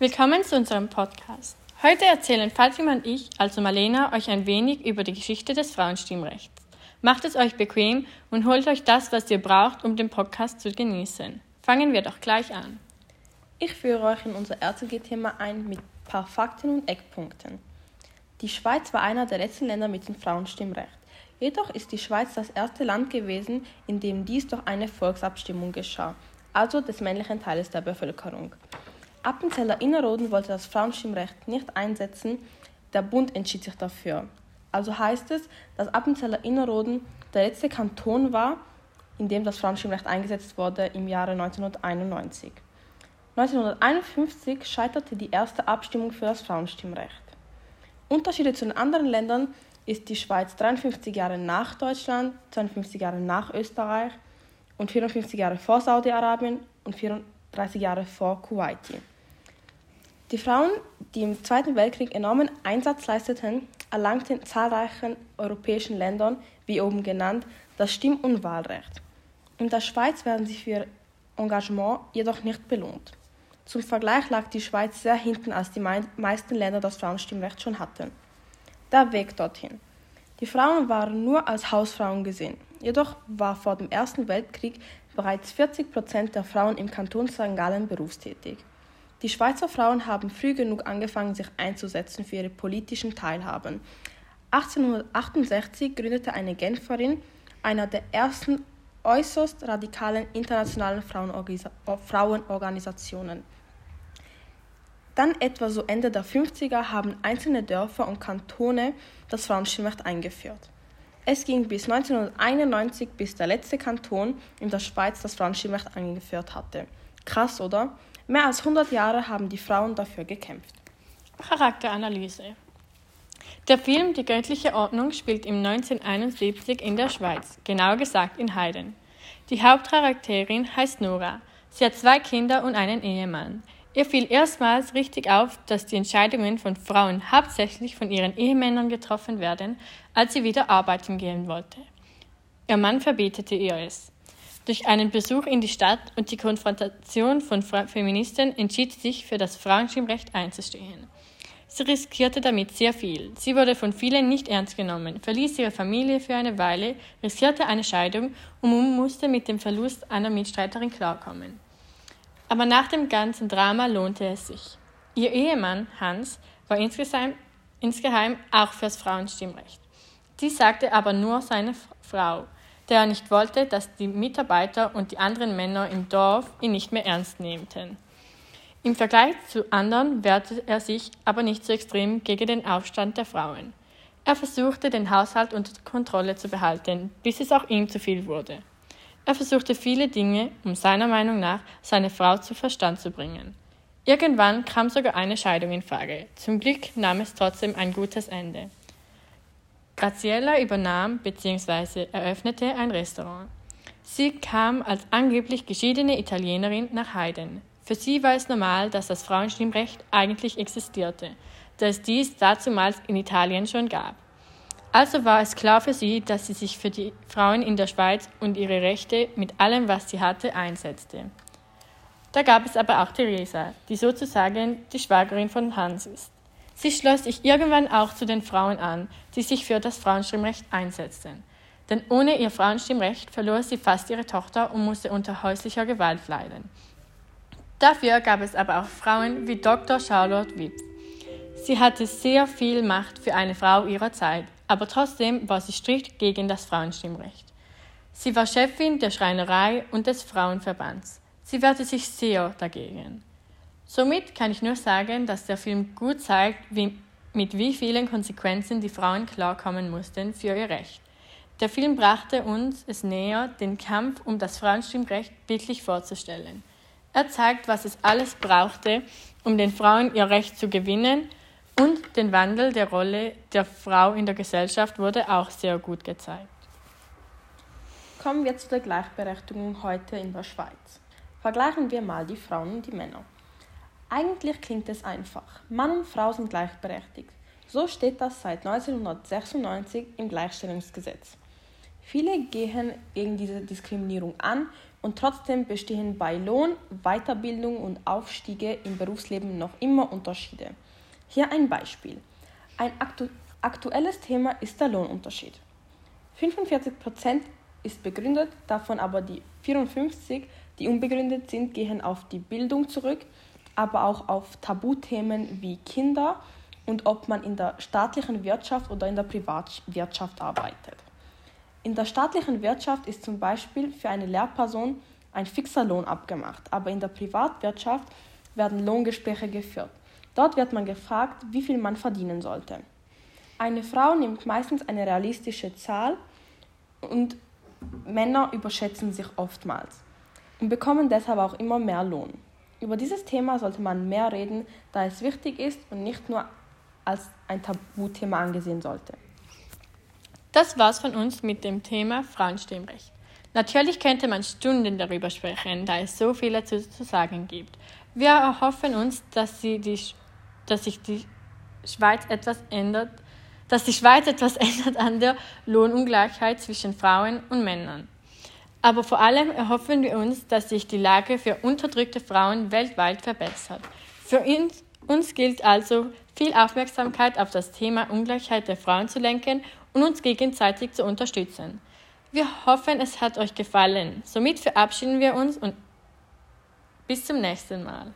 Willkommen zu unserem Podcast. Heute erzählen Fatima und ich, also Marlena, euch ein wenig über die Geschichte des Frauenstimmrechts. Macht es euch bequem und holt euch das, was ihr braucht, um den Podcast zu genießen. Fangen wir doch gleich an. Ich führe euch in unser RTG-Thema ein mit ein paar Fakten und Eckpunkten. Die Schweiz war einer der letzten Länder mit dem Frauenstimmrecht. Jedoch ist die Schweiz das erste Land gewesen, in dem dies durch eine Volksabstimmung geschah, also des männlichen Teiles der Bevölkerung. Appenzeller Innerrhoden wollte das Frauenstimmrecht nicht einsetzen, der Bund entschied sich dafür. Also heißt es, dass Appenzeller Innerrhoden der letzte Kanton war, in dem das Frauenstimmrecht eingesetzt wurde im Jahre 1991. 1951 scheiterte die erste Abstimmung für das Frauenstimmrecht. Unterschiede zu den anderen Ländern ist die Schweiz 53 Jahre nach Deutschland, 52 Jahre nach Österreich und 54 Jahre vor Saudi-Arabien und 34 Jahre vor Kuwait. Die Frauen, die im Zweiten Weltkrieg enormen Einsatz leisteten, erlangten in zahlreichen europäischen Ländern, wie oben genannt, das Stimm- und Wahlrecht. In der Schweiz werden sie für ihr Engagement jedoch nicht belohnt. Zum Vergleich lag die Schweiz sehr hinten, als die meisten Länder das Frauenstimmrecht schon hatten. Der Weg dorthin. Die Frauen waren nur als Hausfrauen gesehen. Jedoch war vor dem Ersten Weltkrieg bereits 40 Prozent der Frauen im Kanton St. Gallen berufstätig. Die Schweizer Frauen haben früh genug angefangen, sich einzusetzen für ihre politischen Teilhaben. 1868 gründete eine Genferin, einer der ersten äußerst radikalen internationalen Frauenorganisationen. Dann etwa so Ende der 50er haben einzelne Dörfer und Kantone das Frauenstimmrecht eingeführt. Es ging bis 1991, bis der letzte Kanton in der Schweiz das Frauenstimmrecht eingeführt hatte. Krass, oder? Mehr als 100 Jahre haben die Frauen dafür gekämpft. Charakteranalyse Der Film Die göttliche Ordnung spielt im 1971 in der Schweiz, genauer gesagt in Heiden. Die Hauptcharakterin heißt Nora. Sie hat zwei Kinder und einen Ehemann. Ihr fiel erstmals richtig auf, dass die Entscheidungen von Frauen hauptsächlich von ihren Ehemännern getroffen werden, als sie wieder arbeiten gehen wollte. Ihr Mann verbietete ihr es. Durch einen Besuch in die Stadt und die Konfrontation von Feministen entschied sie sich für das Frauenstimmrecht einzustehen. Sie riskierte damit sehr viel. Sie wurde von vielen nicht ernst genommen, verließ ihre Familie für eine Weile, riskierte eine Scheidung und musste mit dem Verlust einer Mitstreiterin klarkommen. Aber nach dem ganzen Drama lohnte es sich. Ihr Ehemann, Hans, war insgeheim, insgeheim auch fürs Frauenstimmrecht. Dies sagte aber nur seine Frau, der er nicht wollte, dass die Mitarbeiter und die anderen Männer im Dorf ihn nicht mehr ernst nehmten. Im Vergleich zu anderen wehrte er sich aber nicht so extrem gegen den Aufstand der Frauen. Er versuchte, den Haushalt unter Kontrolle zu behalten, bis es auch ihm zu viel wurde. Er versuchte viele Dinge, um seiner Meinung nach seine Frau zu Verstand zu bringen. Irgendwann kam sogar eine Scheidung in Frage. Zum Glück nahm es trotzdem ein gutes Ende. Graziella übernahm bzw. eröffnete ein Restaurant. Sie kam als angeblich geschiedene Italienerin nach Heiden. Für sie war es normal, dass das Frauenstimmrecht eigentlich existierte, da es dies dazumals in Italien schon gab. Also war es klar für sie, dass sie sich für die Frauen in der Schweiz und ihre Rechte mit allem, was sie hatte, einsetzte. Da gab es aber auch Theresa, die sozusagen die Schwagerin von Hans ist. Sie schloss sich irgendwann auch zu den Frauen an, die sich für das Frauenstimmrecht einsetzten. Denn ohne ihr Frauenstimmrecht verlor sie fast ihre Tochter und musste unter häuslicher Gewalt leiden. Dafür gab es aber auch Frauen wie Dr. Charlotte Wipf. Sie hatte sehr viel Macht für eine Frau ihrer Zeit, aber trotzdem war sie strikt gegen das Frauenstimmrecht. Sie war Chefin der Schreinerei und des Frauenverbands. Sie wehrte sich sehr dagegen. Somit kann ich nur sagen, dass der Film gut zeigt, wie, mit wie vielen Konsequenzen die Frauen klarkommen mussten für ihr Recht. Der Film brachte uns es näher, den Kampf um das Frauenstimmrecht bildlich vorzustellen. Er zeigt, was es alles brauchte, um den Frauen ihr Recht zu gewinnen und den Wandel der Rolle der Frau in der Gesellschaft wurde auch sehr gut gezeigt. Kommen wir zu der Gleichberechtigung heute in der Schweiz. Vergleichen wir mal die Frauen und die Männer. Eigentlich klingt es einfach. Mann und Frau sind gleichberechtigt. So steht das seit 1996 im Gleichstellungsgesetz. Viele gehen gegen diese Diskriminierung an, und trotzdem bestehen bei Lohn, Weiterbildung und Aufstiege im Berufsleben noch immer Unterschiede. Hier ein Beispiel. Ein aktu aktuelles Thema ist der Lohnunterschied. 45 Prozent ist begründet, davon aber die 54, die unbegründet sind, gehen auf die Bildung zurück, aber auch auf Tabuthemen wie Kinder und ob man in der staatlichen Wirtschaft oder in der Privatwirtschaft arbeitet. In der staatlichen Wirtschaft ist zum Beispiel für eine Lehrperson ein fixer Lohn abgemacht, aber in der Privatwirtschaft werden Lohngespräche geführt. Dort wird man gefragt, wie viel man verdienen sollte. Eine Frau nimmt meistens eine realistische Zahl und Männer überschätzen sich oftmals und bekommen deshalb auch immer mehr Lohn. Über dieses Thema sollte man mehr reden, da es wichtig ist und nicht nur als ein Tabuthema angesehen sollte. Das war's von uns mit dem Thema Frauenstimmrecht. Natürlich könnte man Stunden darüber sprechen, da es so viel dazu zu sagen gibt. Wir erhoffen uns, dass, die, dass sich die Schweiz etwas ändert, dass die Schweiz etwas ändert an der Lohnungleichheit zwischen Frauen und Männern. Aber vor allem erhoffen wir uns, dass sich die Lage für unterdrückte Frauen weltweit verbessert. Für uns, uns gilt also, viel Aufmerksamkeit auf das Thema Ungleichheit der Frauen zu lenken und uns gegenseitig zu unterstützen. Wir hoffen, es hat euch gefallen. Somit verabschieden wir uns und bis zum nächsten Mal.